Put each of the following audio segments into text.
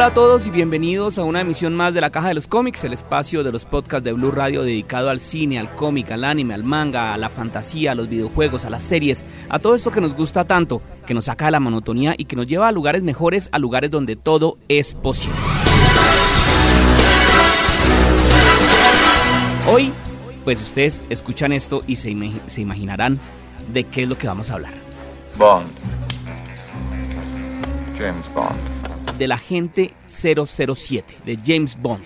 Hola a todos y bienvenidos a una emisión más de la Caja de los Cómics, el espacio de los podcasts de Blue Radio dedicado al cine, al cómic, al anime, al manga, a la fantasía, a los videojuegos, a las series, a todo esto que nos gusta tanto, que nos saca de la monotonía y que nos lleva a lugares mejores, a lugares donde todo es posible. Hoy, pues ustedes escuchan esto y se, se imaginarán de qué es lo que vamos a hablar. Bond. James Bond del agente 007 de James Bond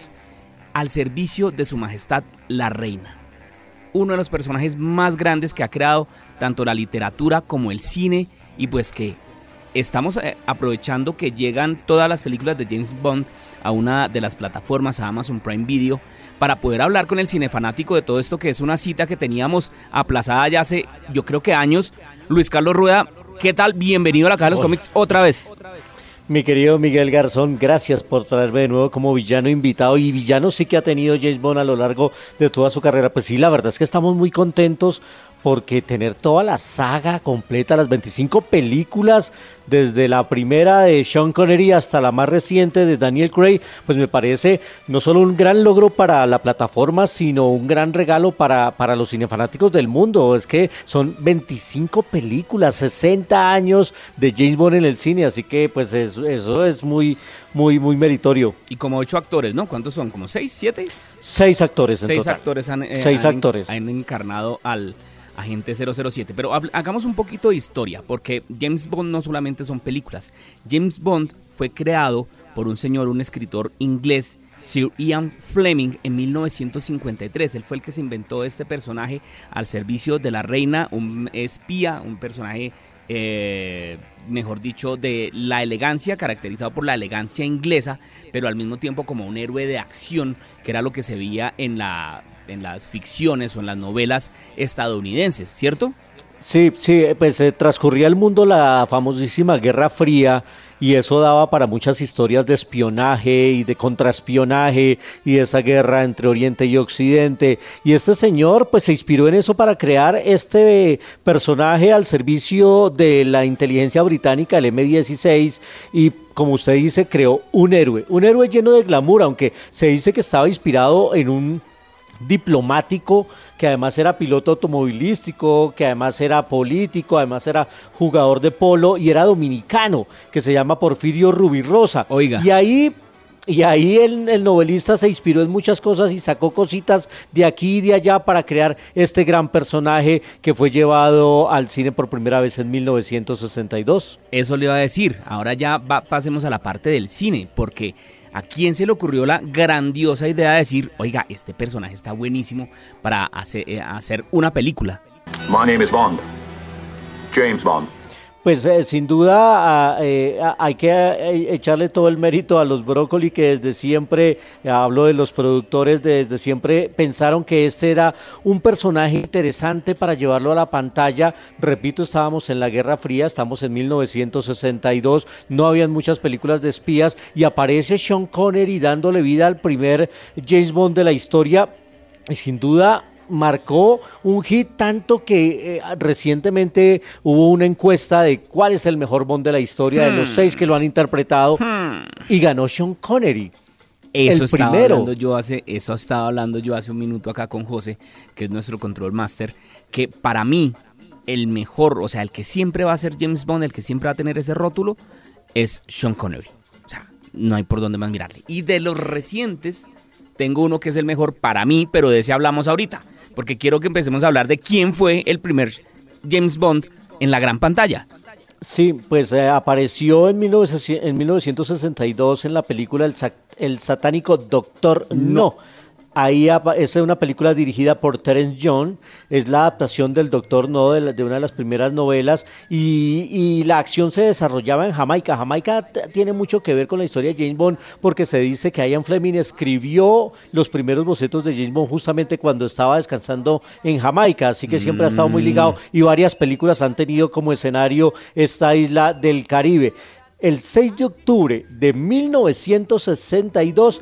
al servicio de su majestad la reina. Uno de los personajes más grandes que ha creado tanto la literatura como el cine y pues que estamos eh, aprovechando que llegan todas las películas de James Bond a una de las plataformas, a Amazon Prime Video, para poder hablar con el cinefanático de todo esto que es una cita que teníamos aplazada ya hace yo creo que años. Luis Carlos Rueda, ¿qué tal? Bienvenido a la Caja de los Cómics otra vez. Mi querido Miguel Garzón, gracias por traerme de nuevo como villano invitado. Y villano sí que ha tenido James Bond a lo largo de toda su carrera. Pues sí, la verdad es que estamos muy contentos porque tener toda la saga completa, las 25 películas, desde la primera de Sean Connery hasta la más reciente de Daniel Craig, pues me parece no solo un gran logro para la plataforma, sino un gran regalo para, para los cinefanáticos del mundo. Es que son 25 películas, 60 años de James Bond en el cine, así que pues eso, eso es muy, muy, muy meritorio. Y como ocho actores, ¿no? ¿Cuántos son? ¿Como seis, siete? Seis actores. En seis actores han, eh, seis actores. han encarnado al Agente 007. Pero hagamos un poquito de historia, porque James Bond no solamente son películas. James Bond fue creado por un señor, un escritor inglés, Sir Ian Fleming, en 1953. Él fue el que se inventó este personaje al servicio de la reina, un espía, un personaje... Eh, mejor dicho, de la elegancia, caracterizado por la elegancia inglesa, pero al mismo tiempo como un héroe de acción, que era lo que se veía en la en las ficciones o en las novelas estadounidenses, ¿cierto? Sí, sí, pues eh, transcurría el mundo la famosísima Guerra Fría y eso daba para muchas historias de espionaje y de contraespionaje y de esa guerra entre Oriente y Occidente. Y este señor pues se inspiró en eso para crear este personaje al servicio de la inteligencia británica, el M16, y como usted dice, creó un héroe, un héroe lleno de glamour, aunque se dice que estaba inspirado en un diplomático, que además era piloto automovilístico, que además era político, además era jugador de polo y era dominicano, que se llama Porfirio Rubirosa. Oiga. Y ahí y ahí el, el, novelista se inspiró en muchas cosas y sacó cositas de aquí y de allá para crear este gran personaje que fue llevado al cine por primera vez en 1962. Eso le iba a decir. Ahora ya pasemos a la parte del cine, porque ¿A quién se le ocurrió la grandiosa idea de decir, oiga, este personaje está buenísimo para hacer, eh, hacer una película? My name is Bond. James Bond. Pues eh, sin duda eh, hay que eh, echarle todo el mérito a los brócoli que desde siempre, hablo de los productores, desde siempre pensaron que este era un personaje interesante para llevarlo a la pantalla. Repito, estábamos en la Guerra Fría, estamos en 1962, no habían muchas películas de espías y aparece Sean Connery dándole vida al primer James Bond de la historia. Y sin duda marcó un hit tanto que eh, recientemente hubo una encuesta de cuál es el mejor Bond de la historia de los hmm. seis que lo han interpretado hmm. y ganó Sean Connery. Eso estaba hablando yo hace, eso estaba hablando yo hace un minuto acá con José, que es nuestro control master, que para mí el mejor, o sea, el que siempre va a ser James Bond, el que siempre va a tener ese rótulo, es Sean Connery. O sea, no hay por dónde más mirarle. Y de los recientes, tengo uno que es el mejor para mí, pero de ese hablamos ahorita porque quiero que empecemos a hablar de quién fue el primer James Bond en la gran pantalla. Sí, pues eh, apareció en, 1962 en la película El, satánico Doctor no Ahí es una película dirigida por Terence Young, es la adaptación del Doctor No de, una de las primeras novelas y, la acción se desarrollaba en Jamaica. Jamaica tiene mucho que ver con la historia de James Bond porque se dice que Ian Fleming escribió los primeros bocetos de James Bond justamente cuando estaba descansando en Jamaica, así que siempre ha estado muy ligado mm. y varias películas han tenido como escenario esta isla del Caribe. El 6 de octubre de 1962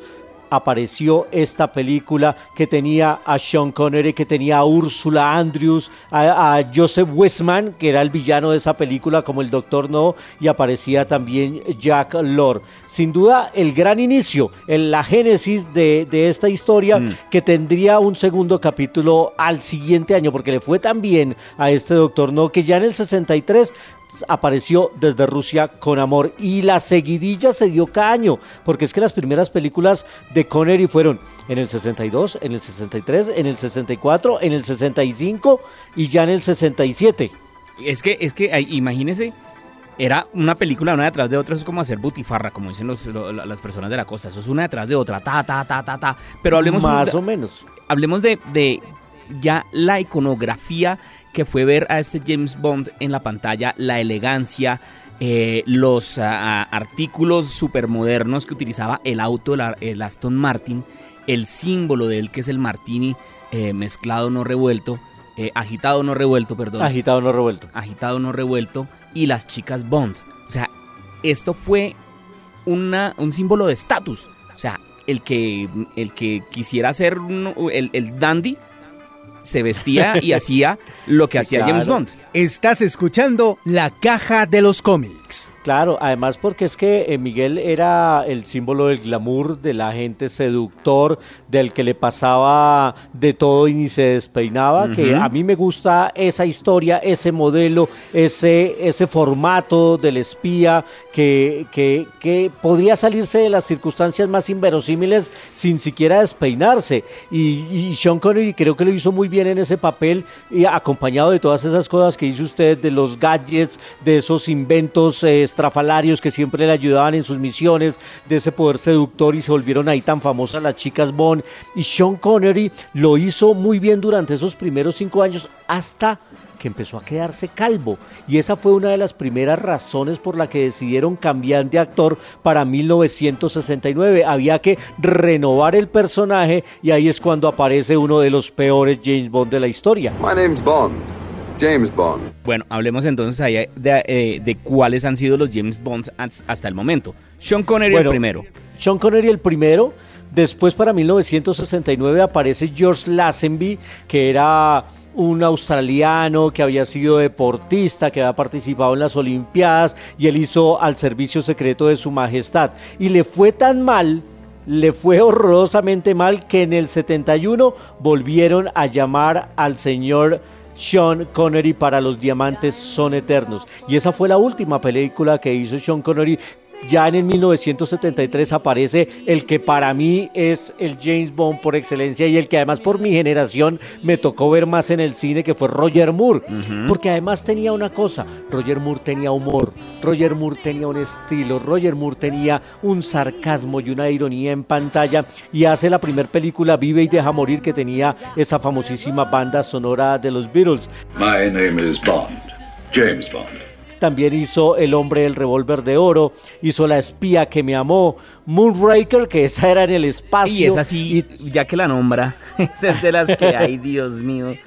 apareció esta película que tenía a Sean Connery, que tenía a Úrsula Andrews, a, Joseph Westman, que era el villano de esa película como el Doctor No, y aparecía también Jack Lord. Sin duda, el gran inicio, la génesis de, esta historia mm. que tendría un segundo capítulo al siguiente año, porque le fue tan bien a este Doctor No que ya en el 63 apareció desde Rusia con amor y la seguidilla se dio cada año, porque es que las primeras películas de Connery fueron en el 62, en el 63, en el 64, en el 65 y ya en el 67. Es que, es que imagínese, era una película una detrás de otra, eso es como hacer butifarra, como dicen las personas de la costa, eso es una detrás de otra, ta, ta, ta, ta, ta. Pero hablemos... Más o menos. Hablemos de, de ya la iconografía que fue ver a este James Bond en la pantalla, la elegancia, eh, los ah, ah, artículos supermodernos que utilizaba el auto, el Aston Martin, el símbolo de él que es el Martini eh, mezclado no revuelto, eh, agitado no revuelto, perdón. Agitado no revuelto. Agitado no revuelto y las chicas Bond. O sea, esto fue una, un símbolo de estatus. O sea, el que, el que quisiera ser el, el dandy se vestía y hacía lo que hacía James Bond. Estás escuchando La Caja de los Cómics. Claro, además porque es que eh, Miguel era el símbolo del glamour, del agente seductor, del que le pasaba de todo y ni se despeinaba, que a mí me gusta esa historia, ese modelo, ese, ese formato del espía que, que, que podría salirse de las circunstancias más inverosímiles sin siquiera despeinarse. Y, Sean Connery creo que lo hizo muy bien en ese papel, y acompañado de todas esas cosas que hizo usted, de los gadgets, de esos inventos. Estrafalarios que siempre le ayudaban en sus misiones, de ese poder seductor y se volvieron ahí tan famosas las chicas Bond. Y Sean Connery lo hizo muy bien durante esos primeros cinco años hasta que empezó a quedarse calvo. Y esa fue una de las primeras razones por la que decidieron cambiar de actor para 1969. Había que renovar el personaje y ahí es cuando aparece uno de los peores James Bond de la historia. My name's Bond. James Bond. Bueno, hablemos entonces ahí de, eh, de, cuáles han sido los James Bonds hasta el momento. Sean Connery el primero. Sean Connery el primero. Después para 1969 aparece George Lazenby, que era un australiano que había sido deportista, que había participado en las Olimpiadas y él hizo al servicio secreto de su majestad. Y le fue tan mal, le fue horrorosamente mal que en el 71 volvieron a llamar al señor sean Connery para los diamantes son eternos. Y esa fue la última película que hizo Sean Connery ya en el 1973 aparece el que para mí es el James Bond por excelencia y el que además por mi generación me tocó ver más en el cine que fue Roger Moore, porque además tenía una cosa, Roger Moore tenía humor, Roger Moore tenía un estilo, Roger Moore tenía un sarcasmo y una ironía en pantalla y hace la primera película Vive y deja morir que tenía esa famosísima banda sonora de los Beatles. My name is Bond, James Bond también hizo El hombre del revólver de oro, hizo La espía que me amó, Moonraker, que esa era en el espacio. Y es así, ya que la nombra, esa es de las que hay, Dios mío.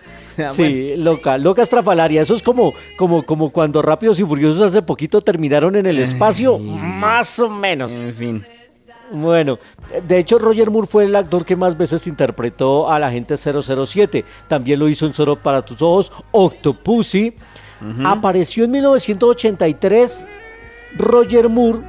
Sí, loca, loca estrafalaria. Eso es como, como, como cuando Rápidos y Furiosos hace poquito terminaron en el espacio, más o menos. En fin. Bueno, de hecho Roger Moore fue el actor que más veces interpretó a la gente 007. También lo hizo en Solo para tus ojos, Octopussy, Apareció en 1983 Roger Moore.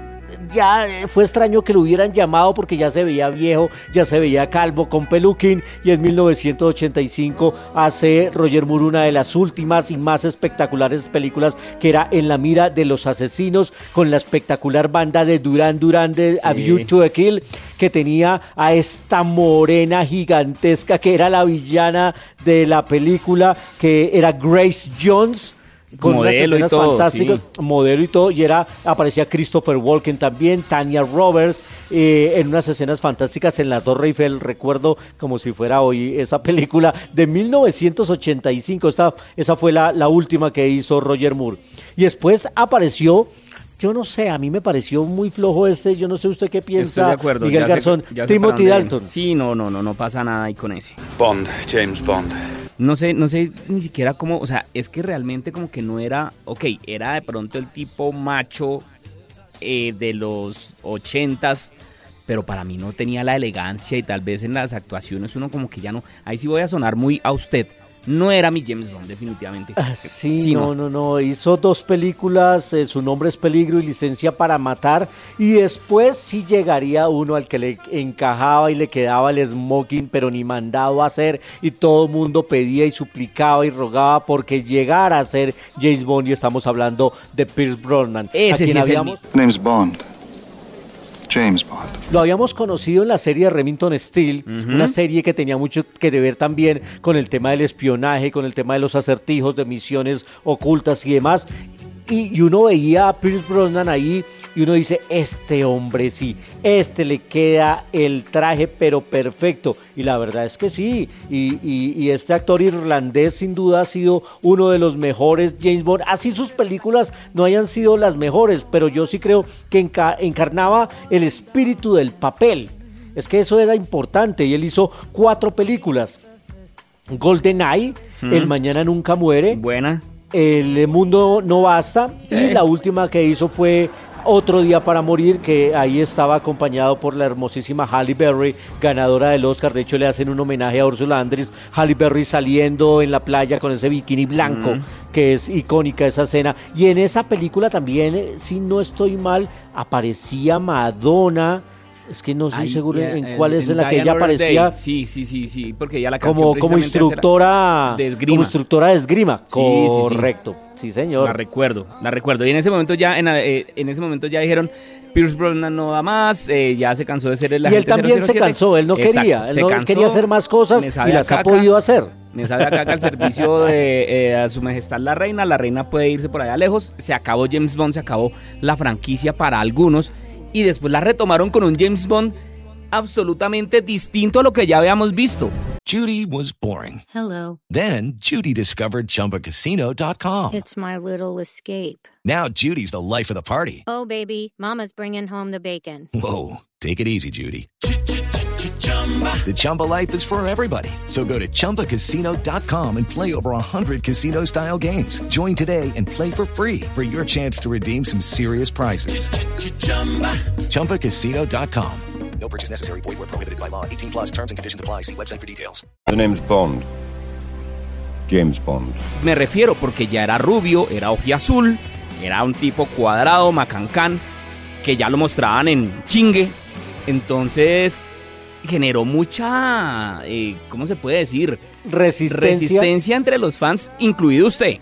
Ya eh, fue extraño que lo hubieran llamado porque ya se veía viejo, ya se veía calvo con peluquín. Y en 1985 hace Roger Moore una de las últimas y más espectaculares películas que era En la mira de los asesinos con la espectacular banda de Duran Duran de A View to a Kill que tenía a esta morena gigantesca que era la villana de la película que era Grace Jones con modelo y todo, modelo y todo, y era, aparecía Christopher Walken también, Tanya Roberts, eh, en unas escenas fantásticas en la Torre Eiffel, recuerdo como si fuera hoy esa película de 1985, esta, esa fue la, la última que hizo Roger Moore. Y después apareció yo no sé, a mí me pareció muy flojo este, yo no sé usted qué piensa. Estoy de acuerdo. Miguel Garzón, Timothy Dalton. Sí, no, no, no, no pasa nada ahí con ese. Bond, James Bond. No sé, no sé ni siquiera cómo, o sea, es que realmente como que no era, ok, era de pronto el tipo macho eh, de los ochentas, pero para mí no tenía la elegancia y tal vez en las actuaciones uno como que ya no, ahí sí voy a sonar muy a usted. No era mi James Bond, definitivamente. Ah, Sí, no, no, no. Hizo dos películas, eh, Su nombre es Peligro y Licencia para Matar. Y después sí llegaría uno al que le encajaba y le quedaba el smoking, pero ni mandado a hacer. Y todo el mundo pedía y suplicaba y rogaba porque llegara a ser James Bond. Y estamos hablando de Pierce Brosnan. Ese a sí es el name's Bond. James Bond. Lo habíamos conocido en la serie de Remington Steel, una serie que tenía mucho que ver también con el tema del espionaje, con el tema de los acertijos, de misiones ocultas y demás. Y, y uno veía a Pierce Brosnan ahí y uno dice, este hombre sí, este le queda el traje pero perfecto. Y la verdad es que sí, y, y- y este actor irlandés sin duda ha sido uno de los mejores James Bond. Así sus películas no hayan sido las mejores, pero yo sí creo que enca- encarnaba el espíritu del papel. Es que eso era importante y él hizo cuatro películas. GoldenEye, El Mañana Nunca Muere, Buena. El Mundo No Basta Sí. y la última que hizo fue Otro Día para Morir, que ahí estaba acompañado por la hermosísima Halle Berry, ganadora del Oscar. De hecho, le hacen un homenaje a Ursula Andress. Halle Berry saliendo en la playa con ese bikini blanco, Mm. que es icónica esa escena. Y en esa película también, eh, si no estoy mal, aparecía Madonna. Es que no estoy seguro eh, en en- cuál es en en la que ella aparecía. Sí, sí, sí, sí, porque ya la canción como, como instructora de esgrima. como instructora de esgrima Sí, sí, sí. correcto sí, señor La recuerdo, la recuerdo. Y en ese momento ya, en, eh, en ese momento ya dijeron, Pierce Brosnan no da más, eh, ya se cansó de ser el y él agente también se 007. cansó él no Exacto, quería él se no cansó, quería hacer más cosas y las ha caca, podido hacer Me sabe acá que al servicio de eh, a su majestad la reina, la reina puede irse por allá lejos. Se acabó James Bond, se acabó la franquicia para algunos. Y después la retomaron con un James Bond absolutamente distinto a lo que ya habíamos visto. Judy was boring. Hello. Then Judy discovered ChumbaCasino.com. It's my little escape. Now Judy's the life of the party. Oh, baby, Mama's bringing home the bacon. Whoa, take it easy, Judy. The Chumba life is for everybody. So go to ChumbaCasino.com and play over 100 casino style games. Join today and play for free for your chance to redeem some serious prizes. ChumbaCasino.com. No purchase necessary. Void where prohibited by law. 18 plus terms and conditions apply. See website for details. The name's Bond. James Bond. Me refiero porque ya era rubio, era azul, era un tipo cuadrado, macancán, que ya lo mostraban en chingue. Entonces generó mucha, eh, ¿cómo se puede decir? resistencia Resistencia entre los fans, incluido usted.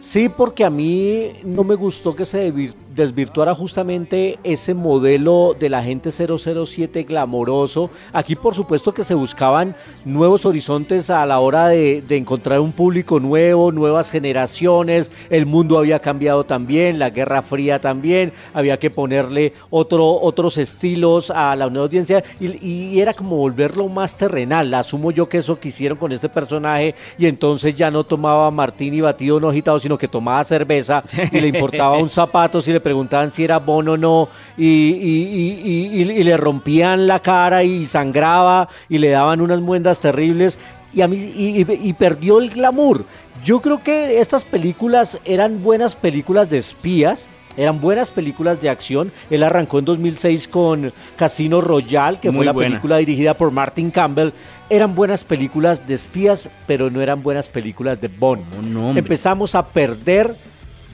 Sí, porque a mí no me gustó que se desvirtuara justamente ese modelo del agente 007 glamoroso. Aquí por supuesto que se buscaban nuevos horizontes a la hora de, encontrar un público nuevo, nuevas generaciones, el mundo había cambiado también, la Guerra Fría también, había que ponerle otro, otros estilos a la nueva audiencia y, y era como volverlo más terrenal. Asumo yo que eso quisieron con este personaje y entonces ya no tomaba martini batido no agitado, sino que tomaba cerveza y le importaba un zapato si le preguntaban si era bono o no y, y- y- le rompían la cara y sangraba y le daban unas muendas terribles y a mí y, perdió el glamour. Yo creo que estas películas eran buenas películas de espías. Eran buenas películas de acción. Él arrancó en 2006 con Casino Royale, que Muy fue la buena. película dirigida por Martin Campbell. Eran buenas películas de espías, pero no eran buenas películas de Bond. No. Empezamos a perder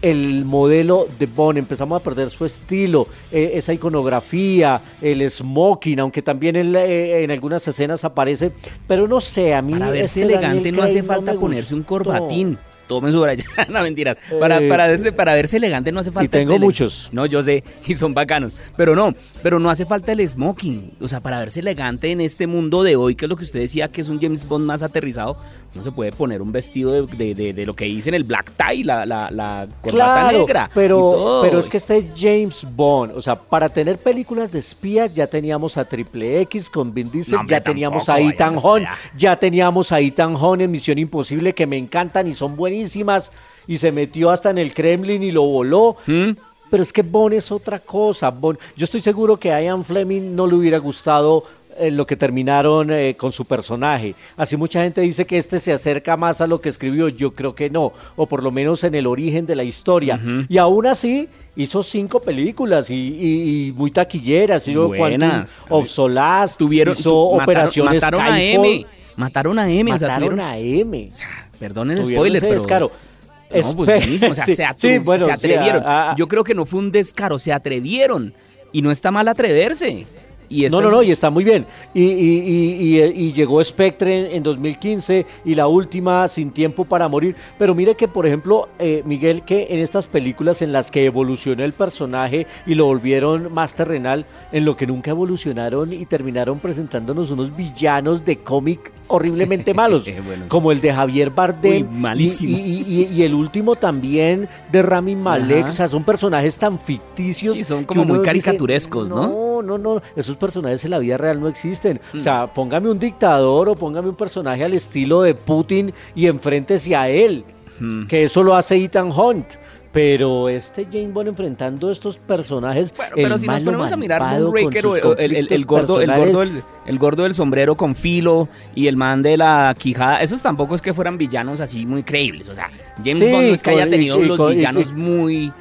el modelo de Bond, empezamos a perder su estilo, eh, esa iconografía, el smoking, aunque también él, eh, en algunas escenas aparece, pero no sé, a mí Para verse este elegante Daniel no hace Craig falta ponerse un corbatín. Tomen su allá. no mentiras. Para, Eh, para, verse, para verse elegante no hace falta. tengo el- muchos. No, yo sé, y son bacanos. Pero no, pero no hace falta el smoking. O sea, para verse elegante en este mundo de hoy, que es lo que usted decía, que es un James Bond más aterrizado, no se puede poner un vestido de, de- de- de lo que dicen el black tie, la, la, la corbata Claro, negra. y pero, pero es que este es James Bond, o sea, para tener películas de espías ya teníamos a Triple X con Vin Diesel, No, hombre, ya teníamos tampoco a Ethan Hunt, ya teníamos a Ethan Hunt en Misión Imposible que me encantan y son buenísimas y se metió hasta en el Kremlin y lo voló. ¿Mm? Pero es que Bond es otra cosa. Bond, yo estoy seguro que a Ian Fleming no le hubiera gustado eh, lo que terminaron eh, con su personaje. Así mucha gente dice que este se acerca más a lo que escribió, yo creo que no, o por lo menos en el origen de la historia. Y aún así hizo cinco películas y, y- y muy taquilleras, hizo Buenas. Solace, Tuvieron, hizo tu- mataron, operaciones mataron a M. Mataron a M. o sea, mataron tuvieron- a M. o sea, perdonen el spoiler, pero. descaro. No, pues buenísimo, o sea, sí, se, sí, bueno, se sí, atrevieron. ah, ah. Yo creo que no fue un descaro, se atrevieron. Y no está mal atreverse. Y esta No, no, no, y está muy bien. Y, y- y- y- y llegó Spectre en, en 2015 y la última Sin Tiempo para Morir. Pero mire que, por ejemplo, eh, Miguel, que en estas películas en las que evolucionó el personaje y lo volvieron más terrenal, en lo que nunca evolucionaron y terminaron presentándonos unos villanos de cómic horriblemente malos, Bueno, sí. como el de Javier Bardem. Uy, malísimo. Y, el último también de Rami Malek. Ajá. O sea, son personajes tan ficticios. Sí, son como muy dice, caricaturescos, ¿no? No, no, no. Esos personajes en la vida real no existen. Mm. O sea, póngame un dictador o póngame un personaje al estilo de Putin y enfréntese a él. Mm. Que eso lo hace Ethan Hunt. Pero este James Bond enfrentando estos personajes. Bueno, pero si nos ponemos a mirar Moonraker el, el- el- gordo, el, gordo del, el gordo del sombrero con filo y el man de la quijada, esos tampoco es que fueran villanos así muy creíbles. O sea, James Sí, Bond no es que haya tenido y los y- villanos y- muy.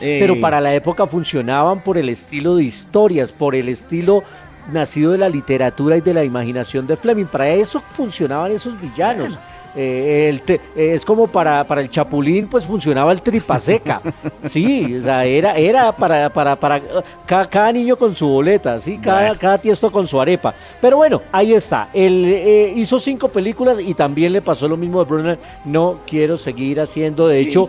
Eh, Pero para la época funcionaban por el estilo de historias, por el estilo nacido de la literatura y de la imaginación de Fleming. Para eso funcionaban esos villanos. Eh, el te- eh, es como para, para el Chapulín, pues funcionaba el tripa seca. Sí, o sea, era, era para, para, para cada, cada niño con su boleta, ¿sí? Cada, Bueno. cada tiesto con su arepa. Pero bueno, ahí está. Él eh, hizo cinco películas y también le pasó lo mismo a Brunner. No quiero seguir haciendo. De Sí. hecho,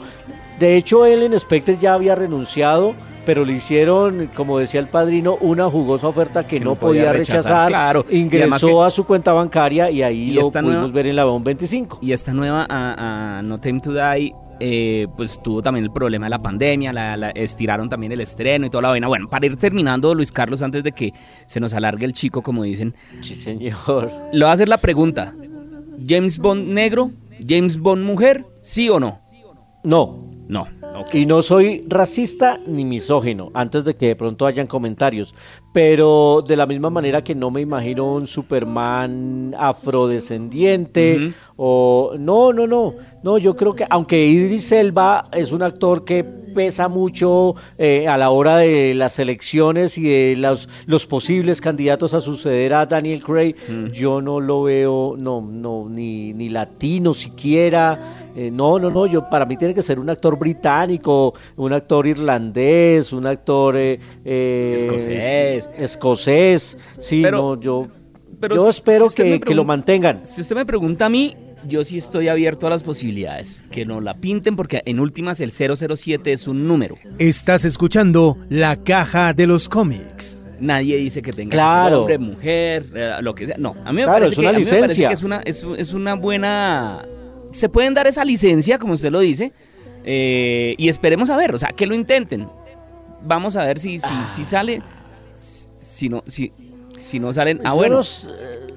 de hecho, él en Spectre ya había renunciado, pero le hicieron, como decía el padrino, una jugosa oferta que, no, podía rechazar. claro. Ingresó que- a su cuenta bancaria y ahí Y lo pudimos nueva- ver en la BOM 25. Y esta nueva a, a No Time to Die, eh, pues tuvo también el problema de la pandemia, la, la- estiraron también el estreno y toda la vaina. Bueno, para ir terminando, Luis Carlos, antes de que se nos alargue el chico, como dicen, Sí, señor. le voy a hacer la pregunta: ¿James Bond negro? ¿James Bond mujer? ¿Sí o no? No, No. ok. Y no soy racista ni misógino, antes de que de pronto hayan comentarios, pero de la misma manera que no me imagino un Superman afrodescendiente o no, no, no, no, yo creo que aunque Idris Elba es un actor que pesa mucho eh, a la hora de las elecciones y de los, los posibles candidatos a suceder a Daniel Craig, Mm. yo no lo veo, no, no, ni, ni latino siquiera. Eh, no, no, no, yo para mí tiene que ser un actor británico, un actor irlandés, un actor eh, eh, Escocés. escocés. Sí, Pero- no, yo, pero yo si- espero si que, que lo mantengan. Si usted me pregunta a mí, yo sí estoy abierto a las posibilidades. Que nos la pinten, porque en últimas el 007 es un número. Estás escuchando La Caja de los Cómics. Nadie dice que tenga que Claro. ser hombre, mujer, eh, lo que sea. No, a mí me, Claro, parece, es que, una a mí me parece licencia. que es una, es, es una buena... Se pueden dar esa licencia, como usted lo dice, eh, y esperemos a ver, o sea, que lo intenten. Vamos a ver si, si, si sale, si no, si, si no salen... Ah, bueno,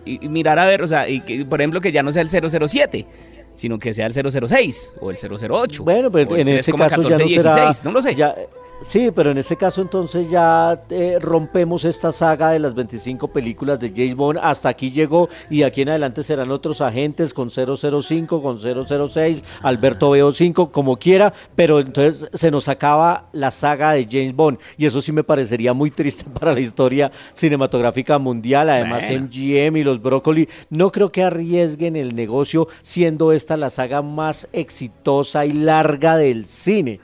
y, y mirar a ver, o sea, y que, por ejemplo, que ya no sea el 007, sino que sea el 006 o el 008. Bueno, pero el en este caso ya no será. 3,1416, no lo sé. ya- sí, pero en este caso entonces ya eh, rompemos esta saga de las 25 películas de James Bond. Hasta aquí llegó y aquí en adelante serán otros agentes con 005, con 006, Alberto Veo 5, como quiera. Pero entonces se nos acaba la saga de James Bond y eso sí me parecería muy triste para la historia cinematográfica mundial. Además, Bueno. MGM y los Brócoli no creo que arriesguen el negocio siendo esta la saga más exitosa y larga del cine.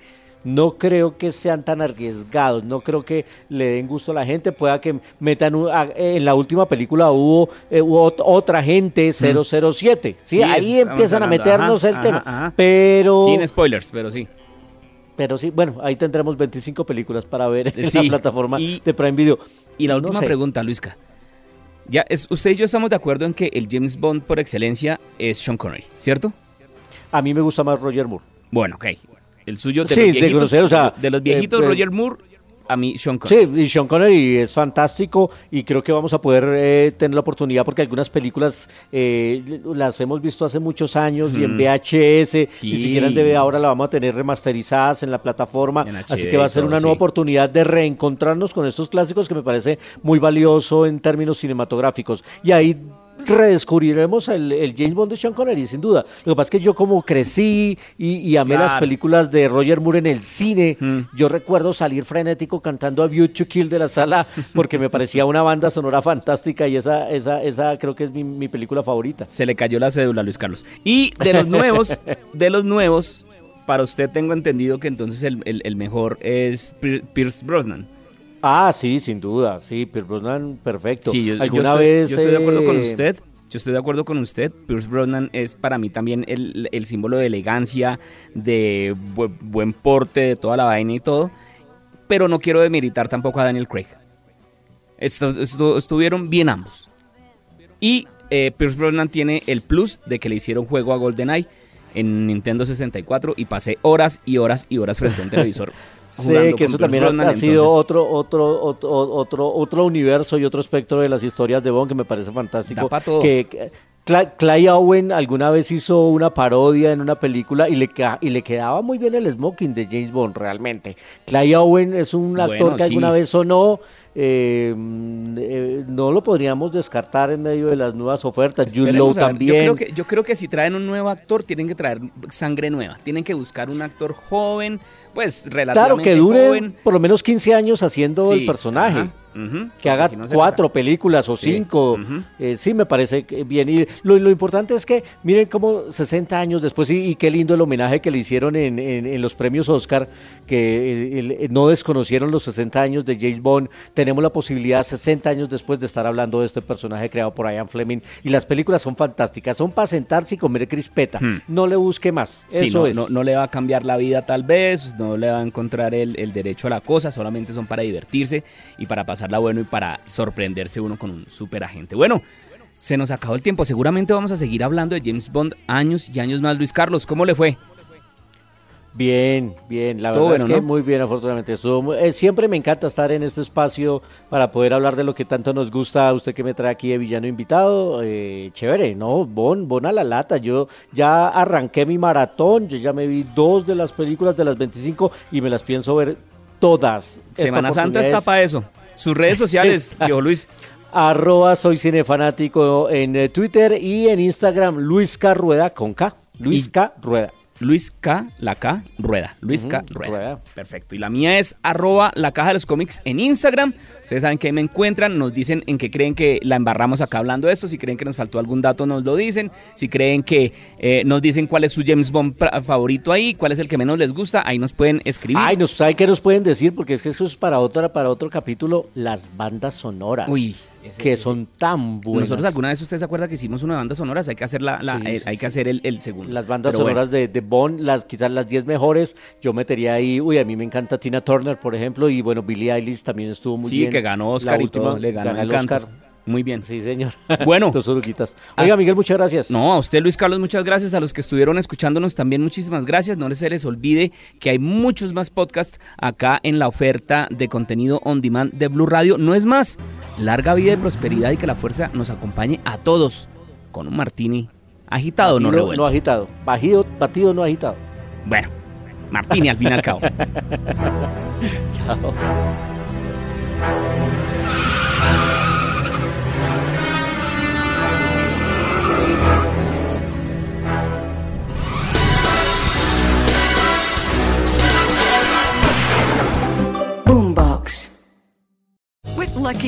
No creo que sean tan arriesgados, no creo que le den gusto a la gente, pueda que metan un- a- en la última película hubo, eh, hubo otra gente 007, ¿sí? Sí, ahí empiezan a meternos ajá, el ajá, tema, ajá. pero Sin spoilers, pero sí. pero sí, bueno, ahí tendremos 25 películas para ver en Sí, la plataforma y- de Prime Video. Y la No última sé. pregunta, Luisca. Ya, es, usted y yo estamos de acuerdo en que el James Bond por excelencia es Sean Connery, ¿cierto? A mí me gusta más Roger Moore. Bueno, ok. El suyo de Sí, los de viejitos, grosero, o sea, de los viejitos eh, eh, Roger Moore a mí Sean Connery. Sí, y Sean Connery es fantástico y creo que vamos a poder eh, tener la oportunidad porque algunas películas eh, las hemos visto hace muchos años y en VHS Sí. y si quieren DVD ahora la vamos a tener remasterizadas en la plataforma, En así que va a ser una nueva oportunidad de reencontrarnos con estos clásicos que me parece muy valioso en términos cinematográficos y ahí redescubriremos el, el James Bond de Sean Connery, sin duda. Lo que pasa es que yo como crecí y, y amé las películas de Roger Moore en el cine, Mm. yo recuerdo salir frenético cantando a View to Kill de la sala porque me parecía una banda sonora fantástica y esa, esa, esa creo que es mi, mi película favorita. Se le cayó la cédula a Luis Carlos. Y de los nuevos, de los nuevos, para usted tengo entendido que entonces el, el- el mejor es Pier- Pierce Brosnan. Ah, sí, sin duda, sí, Pierce Brosnan, perfecto. Sí, yo, yo ¿Alguna estoy, vez, yo estoy de acuerdo con eh, usted. Yo estoy de acuerdo con usted. Pierce Brosnan es para mí también el, el símbolo de elegancia, de bu- buen porte, de toda la vaina y todo. Pero no quiero demeritar tampoco a Daniel Craig. Estuvieron bien ambos. Y eh, Pierce Brosnan tiene el plus de que le hicieron juego a GoldenEye en Nintendo 64 y pasé horas y horas y horas frente a un televisor. Sí, que eso también ha- sido otro, otro, otro, otro, otro universo y otro espectro de las historias de Bond que me parece fantástico. Que, que Cla- Clay Owen alguna vez hizo una parodia en una película y le, y le quedaba muy bien el smoking de James Bond, realmente. Clay Owen es un actor Bueno, que alguna sí. vez sonó, eh, mm, eh, no lo podríamos descartar en medio de las nuevas ofertas. También. Yo creo, que, yo creo que si traen un nuevo actor, tienen que traer sangre nueva. Tienen que buscar un actor joven, pues Claro, relativamente que dure joven. por lo menos 15 años haciendo el personaje. ajá, que haga si no cuatro películas o Sí, cinco. Eh, sí, me parece bien. Y lo, lo importante es que miren cómo 60 años después, y, y qué lindo el homenaje que le hicieron en, en- en los premios Oscar, que eh, el- el- no desconocieron los 60 años de James Bond. Tenemos la posibilidad 60 años después de estar hablando de este personaje creado por Ian Fleming. Y las películas son fantásticas, son para sentarse y comer crispeta. Hmm. No le busque más. Sí, Eso no, es. no, no le va a cambiar la vida tal vez, no le va a encontrar el, el derecho a la cosa, solamente son para divertirse y para pasarla bueno y para sorprenderse uno con un super agente. Bueno, se nos acabó el tiempo, seguramente vamos a seguir hablando de James Bond años y años más. Luis Carlos, ¿cómo le fue? Bien, bien, la Todo verdad bueno, es que ¿no? muy bien, afortunadamente. Estuvo muy- eh, siempre me encanta estar en este espacio para poder hablar de lo que tanto nos gusta. Usted que me trae aquí de villano invitado, eh, chévere, ¿no? Bon, bon a la lata. Yo ya arranqué mi maratón, yo ya me vi dos de las películas de las 25 y me las pienso ver todas. Semana Santa está es- para eso. Sus redes sociales, viejo Luis. Arroba soy cinefanático en eh, Twitter y en Instagram Luis K. Rueda con K. Luis Y- K. Rueda. Luis K, la K, Rueda. Luis K, Ujú, Rueda. Rueda. Perfecto. Y la mía es arroba la caja de los cómics en Instagram. Ustedes saben que ahí me encuentran, nos dicen en qué creen que la embarramos acá hablando de esto. Si creen que nos faltó algún dato, nos lo dicen. Si creen que eh, nos dicen cuál es su James Bond favorito ahí, cuál es el que menos les gusta, ahí nos pueden escribir. Ay, nos, ¿sabe qué nos pueden decir? Porque es que eso es para otro, para otro capítulo, las bandas sonoras. Uy, ese- que ese- son tan buenas. Nosotros alguna vez usted se acuerda que hicimos una banda sonoras, hay que hacer la, la- Sí, eh, sí, hay que hacer el, el segundo. Las bandas Pero bueno. sonoras de, de Bond, las, quizás las 10 mejores, yo metería ahí, uy, a mí me encanta Tina Turner, por ejemplo, y bueno, Billie Eilish también estuvo muy sí, bien. que ganó La Oscar y última, todo, le ganó el. Oscar. Muy bien. Sí, señor. Bueno. Dos oruguitas. Oiga, Miguel, muchas gracias. No, a usted Luis Carlos, muchas gracias. A los que estuvieron escuchándonos también muchísimas gracias. No se les olvide que hay muchos más podcasts acá en la oferta de contenido on demand de Blue Radio. No es más, larga vida y prosperidad y que la fuerza nos acompañe a todos con un martini agitado o no Batido, revuelto. no agitado. Bajido, batido, no agitado. Bueno, martini al fin y al cabo. Chao.